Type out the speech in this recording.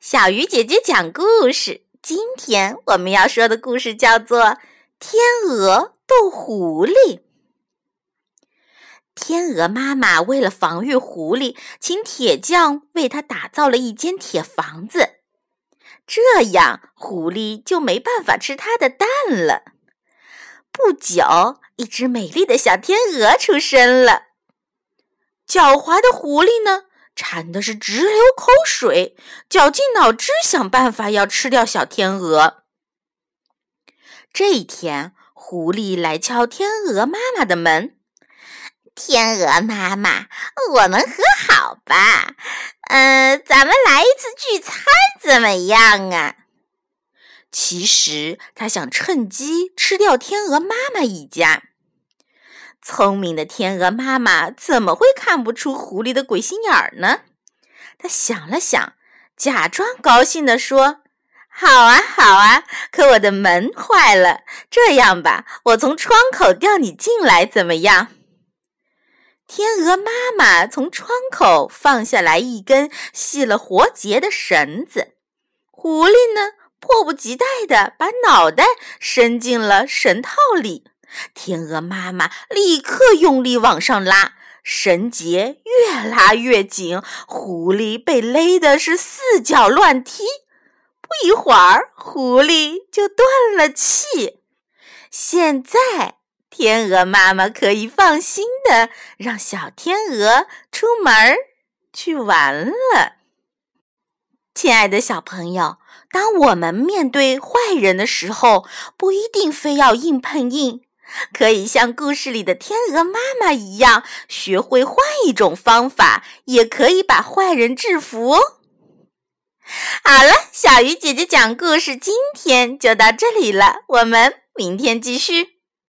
小鱼姐姐讲故事。今天我们要说的故事叫做《天鹅斗狐狸》。天鹅妈妈为了防御狐狸，请铁匠为它打造了一间铁房子，这样狐狸就没办法吃它的蛋了。不久，一只美丽的小天鹅出生了。狡猾的狐狸呢？馋的是直流口水，绞尽脑汁想办法要吃掉小天鹅。这一天，狐狸来敲天鹅妈妈的门：“天鹅妈妈，我们和好吧？嗯，咱们来一次聚餐怎么样啊？”其实他想趁机吃掉天鹅妈妈一家。聪明的天鹅妈妈怎么会看不出狐狸的鬼心眼儿呢？她想了想，假装高兴地说：“好啊，好啊！可我的门坏了，这样吧，我从窗口吊你进来，怎么样？”天鹅妈妈从窗口放下来一根系了活结的绳子，狐狸呢，迫不及待地把脑袋伸进了绳套里。天鹅妈妈立刻用力往上拉，绳结越拉越紧，狐狸被勒的是四脚乱踢。不一会儿，狐狸就断了气。现在，天鹅妈妈可以放心的让小天鹅出门去玩了。亲爱的小朋友，当我们面对坏人的时候，不一定非要硬碰硬。可以像故事里的天鹅妈妈一样，学会换一种方法，也可以把坏人制服哦。好了，小鱼姐姐讲故事，今天就到这里了，我们明天继续。